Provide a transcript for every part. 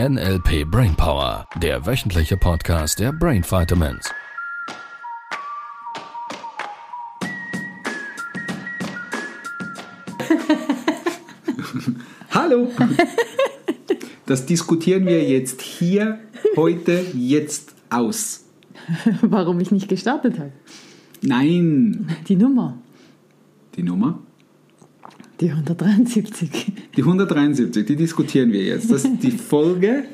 NLP Brainpower, der wöchentliche Podcast der Brain Vitamins. Hallo! Das diskutieren wir jetzt hier, heute, jetzt aus. Warum ich nicht gestartet habe. Nein! Die Nummer. Die Nummer? Die 173. Die 173, die diskutieren wir jetzt. Das ist die Folge.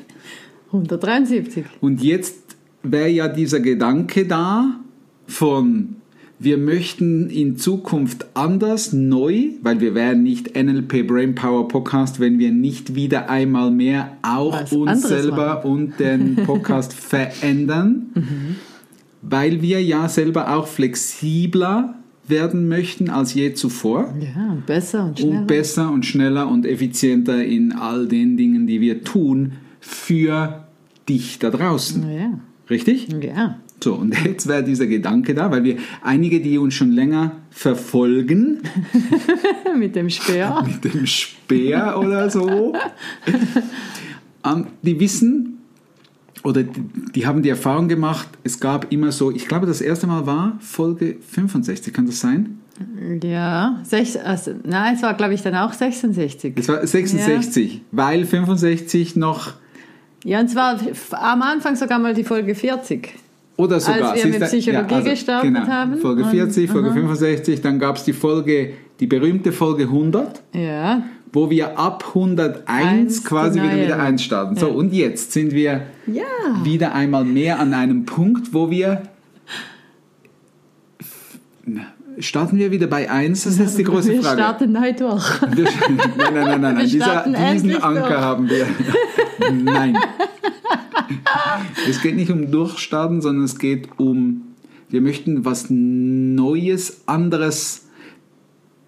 173. Und jetzt wäre ja dieser Gedanke da von, wir möchten in Zukunft anders, neu, weil wir wären nicht NLP Brainpower Podcast, wenn wir nicht wieder einmal mehr auch Was uns selber machen. und den Podcast verändern, weil wir ja selber auch flexibler werden möchten als je zuvor Ja, und besser und schneller. und besser und schneller und effizienter in all den Dingen, die wir tun, für dich da draußen. ja. Richtig? ja. So, und jetzt wäre dieser Gedanke da, weil wir einige, die uns schon länger verfolgen, Mit dem Speer. mit dem Speer oder so, ähm, die wissen oder die, die haben die Erfahrung gemacht, es gab immer so, ich glaube, das erste Mal war Folge 65, kann das sein? Ja. Sech, also, nein, es war, glaube ich, dann auch 66. Es war 66, weil 65 noch Ja, und zwar am Anfang sogar mal die Folge 40. Oder sogar. Als wir mit siehst du? Psychologie gestartet haben. also, Folge Und- 40, Folge aha. 65, dann gab es die Folge, die berühmte Folge 100, Ja. wo wir ab 101 Eins quasi die wieder wieder einstarten. So, Ja. und jetzt sind wir Ja. wieder einmal mehr an einem Punkt, wo wir. Starten wir wieder bei 1? Das ist jetzt die große Wir Frage. starten neu durch. Wir- nein, nein, nein, nein. Wir Dieser, diesen Anker durch. haben wir. nein. Es geht nicht um Durchstarten, sondern es geht um, wir möchten was Neues, anderes,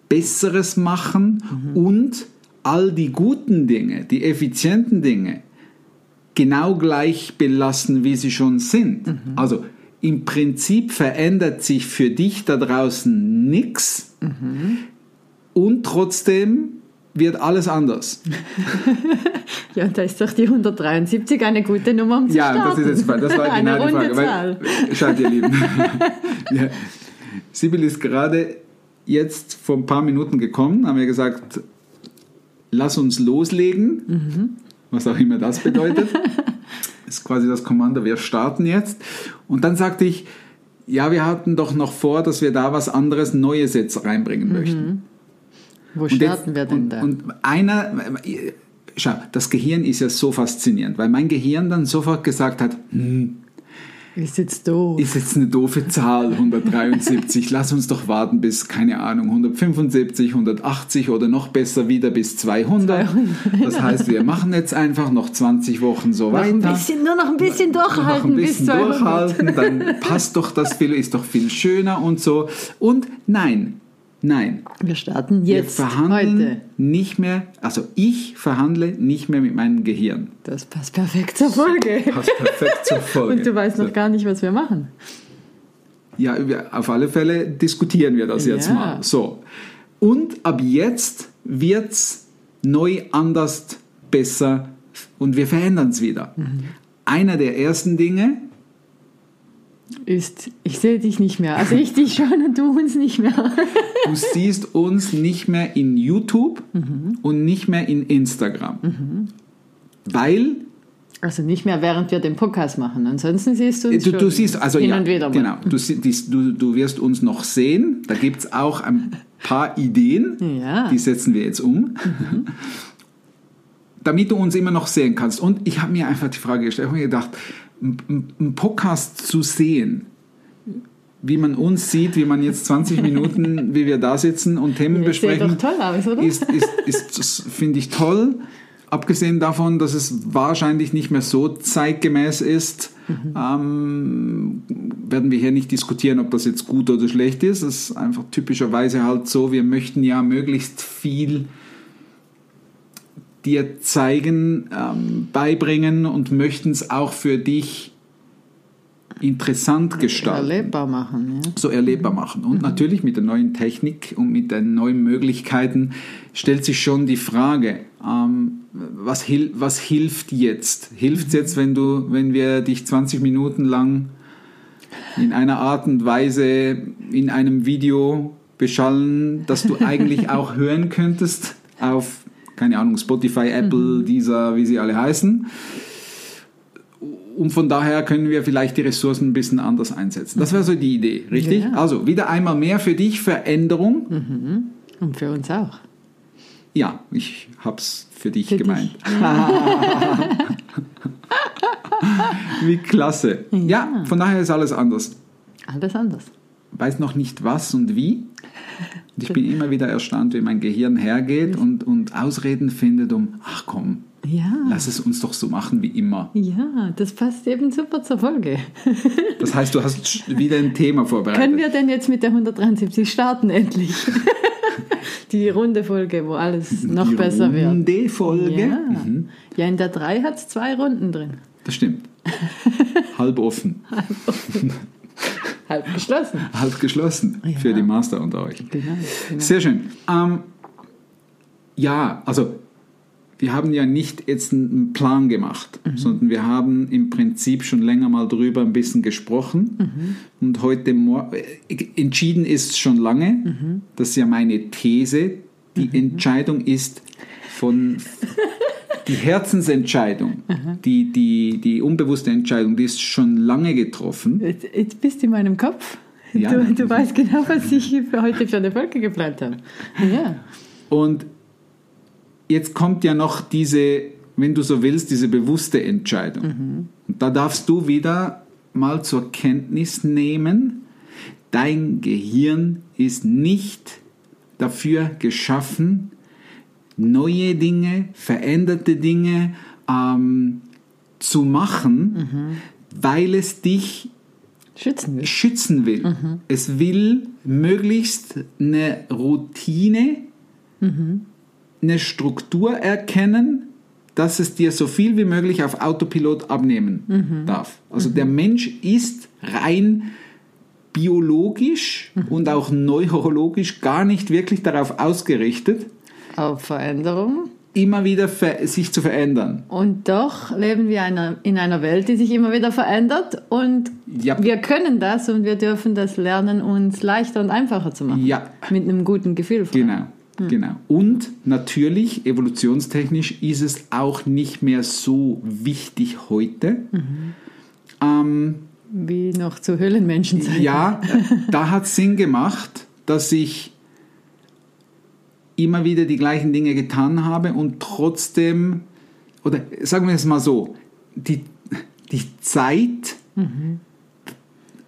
Besseres machen Mhm. und all die guten Dinge, die effizienten Dinge, genau gleich belassen, wie sie schon sind. Mhm. Also im Prinzip verändert sich für dich da draußen nichts Mhm. und trotzdem wird alles anders. Ja, und da ist doch die 173 eine gute Nummer, um zu Ja, starten. das ist jetzt das war eine genau die runde Frage. Zahl. Weil, schaut ihr Lieben, ja, Sibyl ist gerade jetzt vor ein paar Minuten gekommen, haben wir gesagt, lass uns loslegen, Mhm. Was auch immer das bedeutet. ist quasi das Kommando, wir starten jetzt. Und dann sagte ich, ja, wir hatten doch noch vor, dass wir da was anderes, Neues jetzt reinbringen Mhm. möchten. Wo Und starten jetzt- wir denn und, da? Und einer, schau, das Gehirn ist ja so faszinierend, weil mein Gehirn dann sofort gesagt hat, hm, ist jetzt doof. ist jetzt eine doofe Zahl, 173, lass uns doch warten bis, keine Ahnung, 175, 180 oder noch besser wieder bis 200. 200, Das heißt, wir machen jetzt einfach noch 20 Wochen so noch weiter. ein bisschen, nur noch ein bisschen noch durchhalten ein bisschen bis 200. durchhalten, dann passt doch das viel, ist doch viel schöner und so. Und nein, nein, Wir starten jetzt, wir verhandeln heute. nicht mehr, also ich verhandle nicht mehr mit meinem Gehirn. Das passt perfekt zur Folge. Passt perfekt zur Folge. Und du weißt noch So. gar nicht, was wir machen. Ja, auf alle Fälle diskutieren wir das jetzt Ja. mal. So. Und ab jetzt wird's neu, anders, besser und wir verändern es wieder. Mhm. Einer der ersten Dinge, Ist, ich sehe dich nicht mehr. Also ich dich schon und du uns nicht mehr. du siehst uns nicht mehr in YouTube Mhm. und nicht mehr in Instagram. Weil Also nicht mehr, während wir den Podcast machen. Ansonsten siehst du uns du, schon du siehst, also hin ja, und wieder mal. genau, du, du, du wirst uns noch sehen. Da gibt es auch ein paar Ideen, Ja. die setzen wir jetzt um. Damit du uns immer noch sehen kannst. Und ich habe mir einfach die Frage gestellt, ich habe mir gedacht, einen Podcast zu sehen, wie man uns sieht, wie man jetzt 20 Minuten, wie wir da sitzen und Themen Das sieht besprechen, doch toll aus, oder? ist, ist, ist, finde ich toll. Abgesehen davon, dass es wahrscheinlich nicht mehr so zeitgemäß ist, ähm, werden wir hier nicht diskutieren, ob das jetzt gut oder schlecht ist. Es ist einfach typischerweise halt so, wir möchten ja möglichst viel dir zeigen, ähm, beibringen und möchten es auch für dich interessant gestalten Erlebbar machen. Ja. so erlebbar machen. Und natürlich mit der neuen Technik und mit den neuen Möglichkeiten stellt sich schon die Frage, ähm, was, hil was hilft jetzt? Hilft es jetzt, wenn, du, wenn wir dich 20 Minuten lang in einer Art und Weise in einem Video beschallen, dass du eigentlich auch hören könntest auf, keine Ahnung, Spotify, Apple, dieser, wie sie alle heißen? Und von daher können wir vielleicht die Ressourcen ein bisschen anders einsetzen. Das wäre so die Idee, richtig? Ja. Also wieder einmal mehr für dich Veränderung. Und für uns auch. Ja, ich hab's für dich Für gemeint. Wie klasse. Ja. von daher ist alles anders. Alles anders. Weiß noch nicht was und wie. Und ich bin immer wieder erstaunt, wie mein Gehirn hergeht und, und Ausreden findet, um, ach komm, Ja. lass es uns doch so machen wie immer. Ja, das passt eben super zur Folge. Das heißt, du hast wieder ein Thema vorbereitet. Können wir denn jetzt mit der 173 starten endlich? Die runde Folge, wo alles noch Die besser wird. Runde Folge. Ja. Mhm. ja, in der 3 hat es zwei Runden drin. Das stimmt. Halb offen, Halb geschlossen. halb geschlossen Ja. für die Master unter euch. Genau. genau. Sehr schön. Ähm, ja, also wir haben ja nicht jetzt einen Plan gemacht, sondern wir haben im Prinzip schon länger mal drüber ein bisschen gesprochen. Und heute äh, entschieden ist schon lange. Das ist ja meine These. Die Entscheidung ist von die Herzensentscheidung, die, die, die unbewusste Entscheidung, die ist schon lange getroffen. Jetzt, jetzt bist du in meinem Kopf. Ja. Du, du weißt genau, was ich für heute für eine Folge geplant habe. Ja. Und jetzt kommt ja noch diese, wenn du so willst, diese bewusste Entscheidung. Und da darfst du wieder mal zur Kenntnis nehmen, dein Gehirn ist nicht dafür geschaffen, neue Dinge, veränderte Dinge ähm, zu machen, weil es dich Schützen will. schützen will. Es will möglichst eine Routine, eine Struktur erkennen, dass es dir so viel wie möglich auf Autopilot abnehmen darf. Also der Mensch ist rein biologisch und auch neurologisch gar nicht wirklich darauf ausgerichtet, Auf Veränderung. immer wieder ver sich zu verändern. Und doch leben wir einer, in einer Welt, die sich immer wieder verändert. Und Ja. wir können das und wir dürfen das lernen, uns leichter und einfacher zu machen. Ja. Mit einem guten Gefühl. Genau, genau. Und natürlich, evolutionstechnisch ist es auch nicht mehr so wichtig heute. Ähm, Wie noch zu Höhlenmenschen sein. ja, da hat es Sinn gemacht, dass ich immer wieder die gleichen Dinge getan habe und trotzdem, oder sagen wir es mal so, die, die Zeit,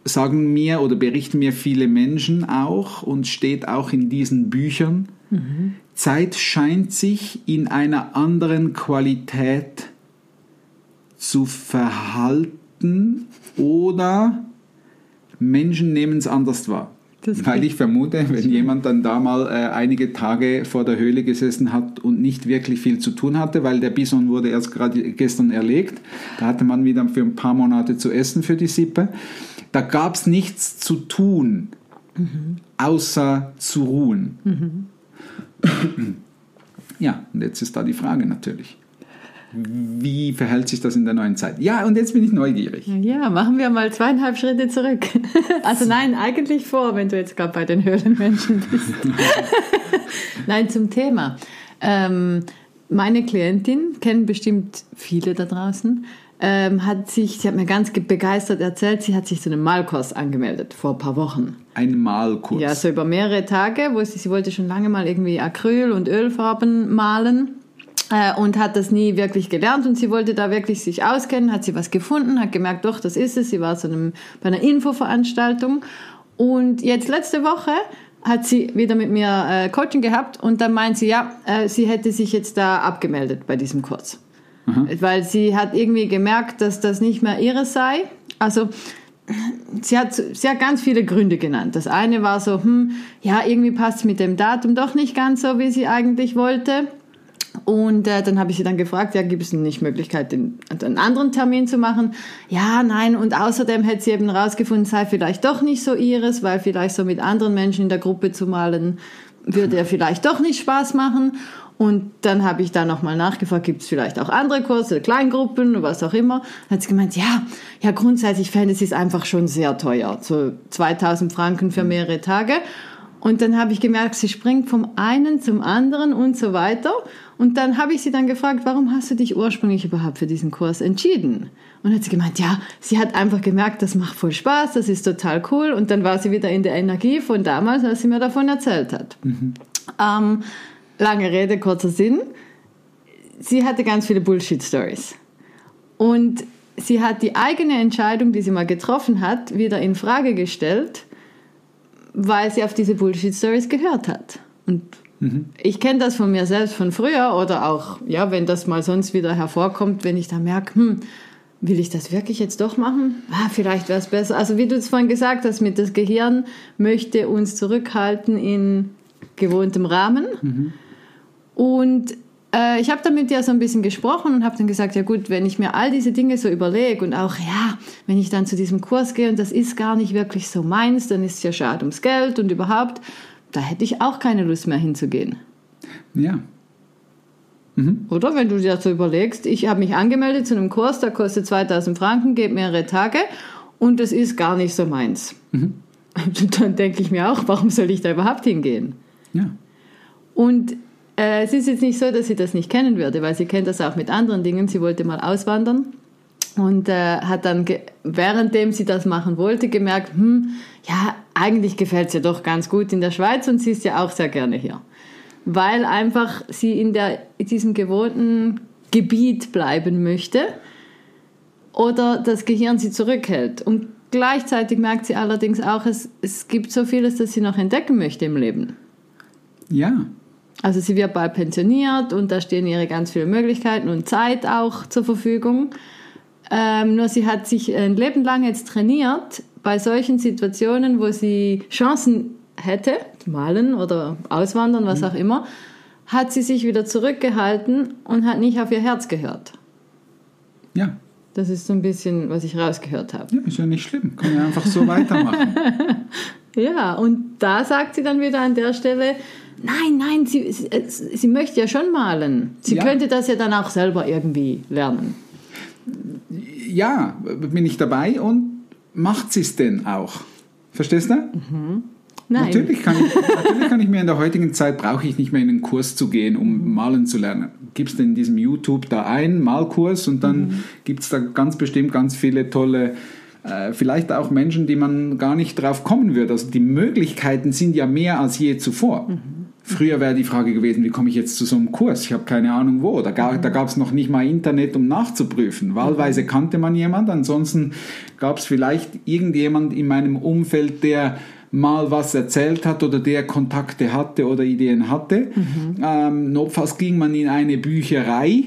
sagen mir oder berichten mir viele Menschen auch und steht auch in diesen Büchern, Zeit scheint sich in einer anderen Qualität zu verhalten oder Menschen nehmen es anders wahr. Das Weil ich vermute, wenn jemand dann da mal äh, einige Tage vor der Höhle gesessen hat und nicht wirklich viel zu tun hatte, weil der Bison wurde erst gerade gestern erlegt, da hatte man wieder für ein paar Monate zu essen für die Sippe, da gab es nichts zu tun, außer zu ruhen. Ja, und jetzt ist da die Frage natürlich. Wie verhält sich das in der neuen Zeit? Ja, und jetzt bin ich neugierig. Ja, machen wir mal zweieinhalb Schritte zurück. Also nein, eigentlich vor, wenn du jetzt gerade bei den Höhlenmenschen bist. nein, zum Thema. Ähm, meine Klientin, kennen bestimmt viele da draußen, ähm, hat sich, sie hat mir ganz ge- begeistert erzählt, sie hat sich zu einem Malkurs angemeldet vor ein paar Wochen. Ein Malkurs. Ja, so über mehrere Tage, wo sie, sie wollte schon lange mal irgendwie Acryl- und Ölfarben malen und hat das nie wirklich gelernt und sie wollte da wirklich sich auskennen, hat sie was gefunden, hat gemerkt, doch, das ist es. Sie war zu einem, bei einer Infoveranstaltung und jetzt letzte Woche hat sie wieder mit mir äh, Coaching gehabt und dann meint sie, ja, äh, sie hätte sich jetzt da abgemeldet bei diesem Kurs. Weil sie hat irgendwie gemerkt, dass das nicht mehr ihres sei. Also sie hat, sie hat ganz viele Gründe genannt. Das eine war so, hm, ja, irgendwie passt es mit dem Datum doch nicht ganz so, wie sie eigentlich wollte. Und äh, dann habe ich sie dann gefragt, ja, gibt es nicht Möglichkeit, den, einen anderen Termin zu machen? Ja, nein. Und außerdem hätte sie eben rausgefunden, sei vielleicht doch nicht so ihres, weil vielleicht so mit anderen Menschen in der Gruppe zu malen, würde ja vielleicht doch nicht Spaß machen. Und dann habe ich da nochmal nachgefragt, gibt es vielleicht auch andere Kurse, Kleingruppen, was auch immer. Dann hat sie gemeint, ja, ja, grundsätzlich fände sie es einfach schon sehr teuer. So 2000 Franken für mehrere Tage. Und dann habe ich gemerkt, sie springt vom einen zum anderen und so weiter. Und dann habe ich sie dann gefragt, warum hast du dich ursprünglich überhaupt für diesen Kurs entschieden? Und hat sie gemeint, ja, sie hat einfach gemerkt, das macht voll Spaß, das ist total cool. Und dann war sie wieder in der Energie von damals, als sie mir davon erzählt hat. Mhm. Ähm, lange Rede, kurzer Sinn. Sie hatte ganz viele Bullshit-Stories. Und sie hat die eigene Entscheidung, die sie mal getroffen hat, wieder in Frage gestellt, weil sie auf diese Bullshit-Stories gehört hat. Und mhm. ich kenne das von mir selbst von früher oder auch, ja, wenn das mal sonst wieder hervorkommt, wenn ich da merke, hm, will ich das wirklich jetzt doch machen? Ah, vielleicht wäre es besser. Also wie du es vorhin gesagt hast, mit das Gehirn möchte uns zurückhalten in gewohntem Rahmen. Mhm. Und äh, ich habe dann mit dir so ein bisschen gesprochen und habe dann gesagt, ja gut, wenn ich mir all diese Dinge so überlege und auch, ja, wenn ich dann zu diesem Kurs gehe und das ist gar nicht wirklich so meins, dann ist es ja schade ums Geld und überhaupt, da hätte ich auch keine Lust mehr hinzugehen. Ja. Mhm. Oder wenn du dir so überlegst, ich habe mich angemeldet zu einem Kurs, der kostet 2000 Franken, geht mehrere Tage und das ist gar nicht so meins. Mhm. Dann denke ich mir auch, warum soll ich da überhaupt hingehen? Ja. Und äh, es ist jetzt nicht so, dass sie das nicht kennen würde, weil sie kennt das auch mit anderen Dingen. Sie wollte mal auswandern und äh, hat dann, währenddem sie das machen wollte, gemerkt, hm, ja, eigentlich gefällt es ihr doch ganz gut in der Schweiz und sie ist ja auch sehr gerne hier. Weil einfach sie in, der, in diesem gewohnten Gebiet bleiben möchte oder das Gehirn sie zurückhält. Und gleichzeitig merkt sie allerdings auch, es, es gibt so vieles, das sie noch entdecken möchte im Leben. Ja, also sie wird bald pensioniert und da stehen ihre ganz viele Möglichkeiten und Zeit auch zur Verfügung. Ähm, nur sie hat sich ein Leben lang jetzt trainiert, bei solchen Situationen, wo sie Chancen hätte, malen oder auswandern, was mhm. auch immer, hat sie sich wieder zurückgehalten und hat nicht auf ihr Herz gehört. Ja. Das ist so ein bisschen, was ich rausgehört habe. Ja, ist ja nicht schlimm. Kann ja einfach so weitermachen. ja, und da sagt sie dann wieder an der Stelle, Nein, nein, sie, sie, sie möchte ja schon malen. Sie ja. könnte das ja dann auch selber irgendwie lernen. Ja, bin ich dabei und macht sie es denn auch? Verstehst du? Mhm. Nein. Natürlich kann, ich, natürlich kann ich mir in der heutigen Zeit, brauche ich nicht mehr in einen Kurs zu gehen, um malen zu lernen. Gibst in diesem YouTube da einen Malkurs und dann mhm. gibt es da ganz bestimmt ganz viele tolle äh, vielleicht auch Menschen, die man gar nicht drauf kommen würde. Also die Möglichkeiten sind ja mehr als je zuvor. Mhm. Früher wäre die Frage gewesen, wie komme ich jetzt zu so einem Kurs? Ich habe keine Ahnung wo. Da, ga, da gab es noch nicht mal Internet, um nachzuprüfen. Wahlweise kannte man jemand, ansonsten gab es vielleicht irgendjemand in meinem Umfeld, der mal was erzählt hat oder der Kontakte hatte oder Ideen hatte. Mhm. Ähm, notfalls ging man in eine Bücherei,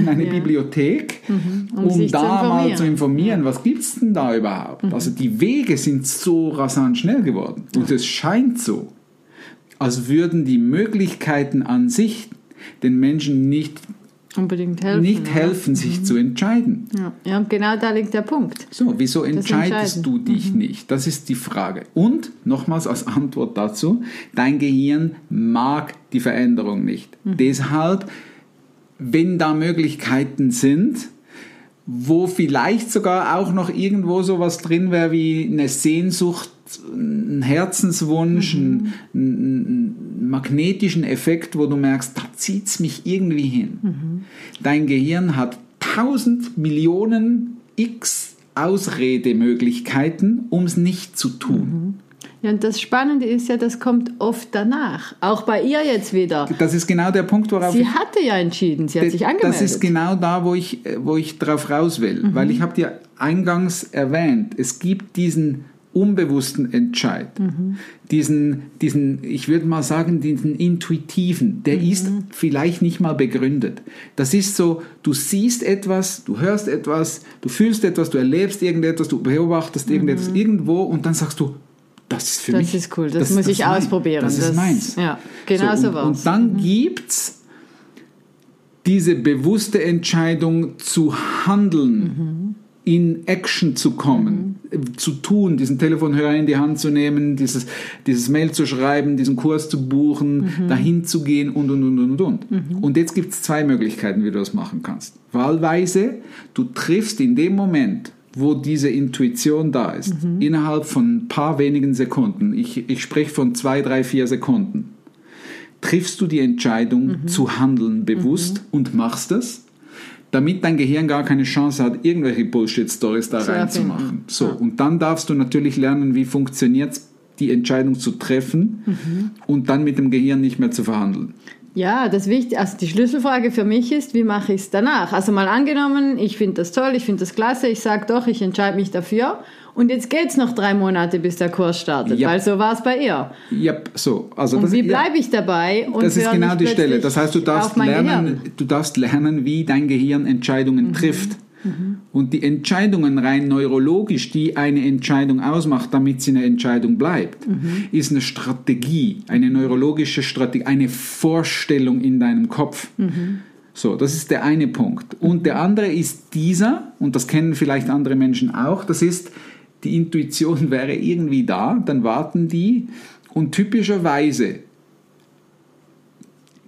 in eine ja. Bibliothek, mhm. um, um da zu mal zu informieren, ja. was gibt es denn da überhaupt? Mhm. Also die Wege sind so rasant schnell geworden und es scheint so, als würden die Möglichkeiten an sich den Menschen nicht unbedingt helfen, nicht helfen sich mhm. zu entscheiden. Ja. ja, und genau da liegt der Punkt. So, wieso entscheidest du dich mhm. nicht? Das ist die Frage. Und nochmals als Antwort dazu, dein Gehirn mag die Veränderung nicht. Mhm. Deshalb, wenn da Möglichkeiten sind, wo vielleicht sogar auch noch irgendwo sowas drin wäre wie eine Sehnsucht, ein Herzenswunsch, mhm. einen, magnetischen Effekt, wo du merkst, da zieht es mich irgendwie hin. Mhm. Dein Gehirn hat tausend Millionen x Ausredemöglichkeiten, um es nicht zu tun. Mhm. Ja, und das Spannende ist ja, das kommt oft danach. Auch bei ihr jetzt wieder. Das ist genau der Punkt, worauf Sie hatte ja entschieden, sie hat sich angemeldet. Das ist genau da, wo ich, wo ich drauf raus will. Mhm. Weil ich habe dir eingangs erwähnt, es gibt diesen unbewussten Entscheid, mhm. diesen, diesen, ich würde mal sagen, diesen intuitiven, der mhm. ist vielleicht nicht mal begründet. Das ist so, du siehst etwas, du hörst etwas, du fühlst etwas, du erlebst irgendetwas, du beobachtest mhm. irgendetwas irgendwo und dann sagst du, das ist für das mich. Das ist cool, das, das muss das ich ausprobieren. Das, ist meins. Ja, genau so, so und, und dann mhm. gibt es diese bewusste Entscheidung zu handeln. in Action zu kommen, mhm. zu tun, diesen Telefonhörer in die Hand zu nehmen, dieses, dieses Mail zu schreiben, diesen Kurs zu buchen, mhm. dahin zu gehen und, und, und, und, und. Mhm. Und jetzt gibt es zwei Möglichkeiten, wie du das machen kannst. Wahlweise, du triffst in dem Moment, wo diese Intuition da ist, mhm. innerhalb von ein paar wenigen Sekunden, ich, ich spreche von zwei, drei, vier Sekunden, triffst du die Entscheidung mhm. zu handeln bewusst mhm. und machst es damit dein Gehirn gar keine Chance hat, irgendwelche Bullshit-Stories da reinzumachen. So, ja. und dann darfst du natürlich lernen, wie funktioniert es, die Entscheidung zu treffen mhm. und dann mit dem Gehirn nicht mehr zu verhandeln. Ja, das Wichtige, also die Schlüsselfrage für mich ist, wie mache ich es danach? Also mal angenommen, ich finde das toll, ich finde das klasse, ich sage doch, ich entscheide mich dafür und jetzt geht es noch drei Monate, bis der Kurs startet, yep. weil so war es bei ihr. Ja, so. Also und das, wie bleibe ich dabei? Und das ist genau die Stelle. Das heißt, du darfst, lernen, du darfst lernen, wie dein Gehirn Entscheidungen mhm. trifft. Mhm. Und die Entscheidungen rein neurologisch, die eine Entscheidung ausmacht, damit sie eine Entscheidung bleibt, mhm. ist eine Strategie, eine neurologische Strategie, eine Vorstellung in deinem Kopf. Mhm. So, das ist der eine Punkt. Und der andere ist dieser, und das kennen vielleicht andere Menschen auch, das ist, die Intuition wäre irgendwie da, dann warten die und typischerweise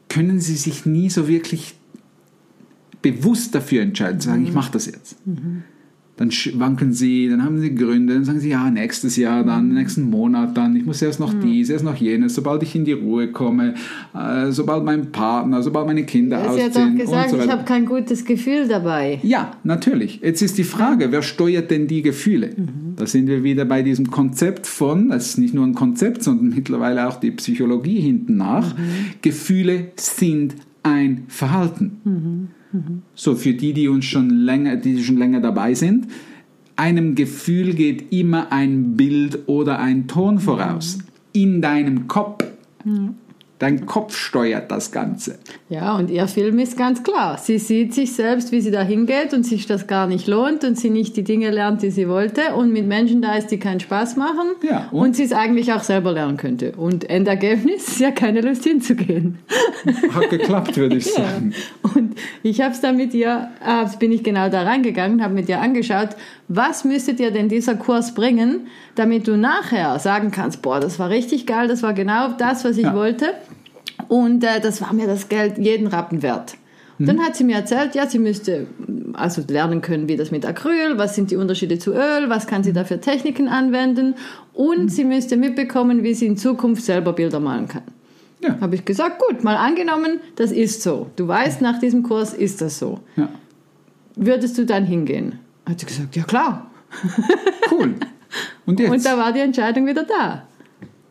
können sie sich nie so wirklich bewusst dafür entscheiden, zu sagen, mhm. ich mache das jetzt. Mhm dann wanken sie, dann haben sie Gründe, dann sagen sie, ja, nächstes Jahr dann, nächsten Monat dann, ich muss erst noch mhm. dies, erst noch jenes, sobald ich in die Ruhe komme, äh, sobald mein Partner, sobald meine Kinder ja, ausziehen. Sie hat auch gesagt, so ich habe kein gutes Gefühl dabei. Ja, natürlich. Jetzt ist die Frage, wer steuert denn die Gefühle? Mhm. Da sind wir wieder bei diesem Konzept von, das ist nicht nur ein Konzept, sondern mittlerweile auch die Psychologie hinten nach, mhm. Gefühle sind ein Verhalten. Mhm. So, für die, die uns schon länger, die schon länger dabei sind, einem Gefühl geht immer ein Bild oder ein Ton voraus. Mhm. In deinem Kopf. Mhm. Dein Kopf steuert das Ganze. Ja, und ihr Film ist ganz klar. Sie sieht sich selbst, wie sie da hingeht und sich das gar nicht lohnt und sie nicht die Dinge lernt, die sie wollte und mit Menschen da ist, die keinen Spaß machen ja, und? und sie es eigentlich auch selber lernen könnte. Und Endergebnis ja keine Lust hinzugehen. Hat geklappt, würde ich sagen. Ja. Und ich habe es dann mit ihr, äh, bin ich genau da reingegangen, habe mit ihr angeschaut, was müsste dir denn dieser Kurs bringen, damit du nachher sagen kannst, boah, das war richtig geil, das war genau das, was ich ja. wollte. Und äh, das war mir das Geld jeden Rappen wert. Mhm. Dann hat sie mir erzählt, ja, sie müsste also lernen können, wie das mit Acryl, was sind die Unterschiede zu Öl, was kann sie da für Techniken anwenden und mhm. sie müsste mitbekommen, wie sie in Zukunft selber Bilder malen kann. Ja. Habe ich gesagt, gut, mal angenommen, das ist so. Du weißt, nach diesem Kurs ist das so. Ja. Würdest du dann hingehen? Hat sie gesagt, ja klar. Cool. Und jetzt? Und da war die Entscheidung wieder da.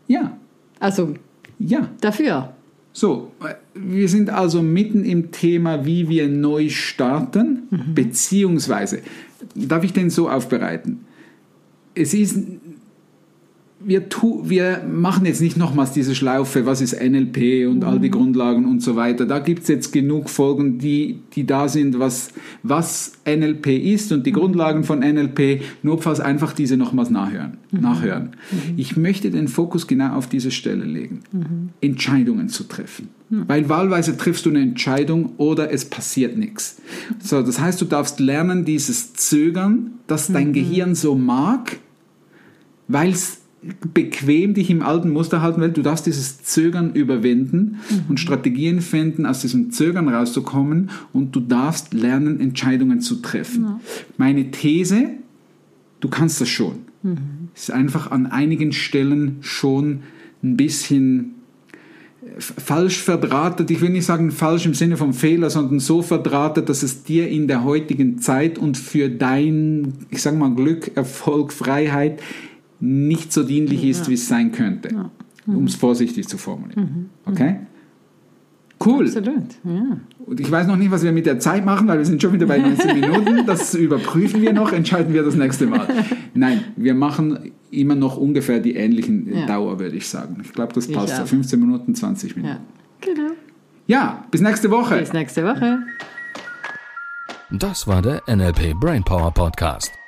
Ja. Also, ja. Dafür. So, wir sind also mitten im Thema, wie wir neu starten, mhm. beziehungsweise, darf ich den so aufbereiten? Es ist wir, tu, wir machen jetzt nicht nochmals diese Schlaufe, was ist NLP und mhm. all die mhm. Grundlagen und so weiter. Da gibt es jetzt genug Folgen, die, die da sind, was, was NLP ist und die mhm. Grundlagen von NLP, nur falls einfach diese nochmals nachhören. Mhm. nachhören. Mhm. Ich möchte den Fokus genau auf diese Stelle legen, mhm. Entscheidungen zu treffen. Weil wahlweise triffst du eine Entscheidung oder es passiert nichts. So, das heißt, du darfst lernen, dieses Zögern, das dein Gehirn so mag, weil es bequem dich im alten Muster halten will. Du darfst dieses Zögern überwinden mhm. und Strategien finden, aus diesem Zögern rauszukommen und du darfst lernen, Entscheidungen zu treffen. Ja. Meine These, du kannst das schon. Mhm. Ist einfach an einigen Stellen schon ein bisschen falsch verdrahtet, ich will nicht sagen falsch im Sinne vom Fehler, sondern so verdrahtet, dass es dir in der heutigen Zeit und für dein, ich sage mal, Glück, Erfolg, Freiheit nicht so dienlich ist, ja. wie es sein könnte. Ja. Mhm. Um es vorsichtig zu formulieren. Mhm. Okay? Cool. Absolut, ja. Und ich weiß noch nicht, was wir mit der Zeit machen, weil wir sind schon wieder bei 19 Minuten. Das überprüfen wir noch, entscheiden wir das nächste Mal. Nein, wir machen immer noch ungefähr die ähnlichen ja. Dauer, würde ich sagen. Ich glaube, das passt. So 15 Minuten, 20 Minuten. Ja, genau. Ja, bis nächste Woche. Bis nächste Woche. Das war der NLP Brainpower Podcast.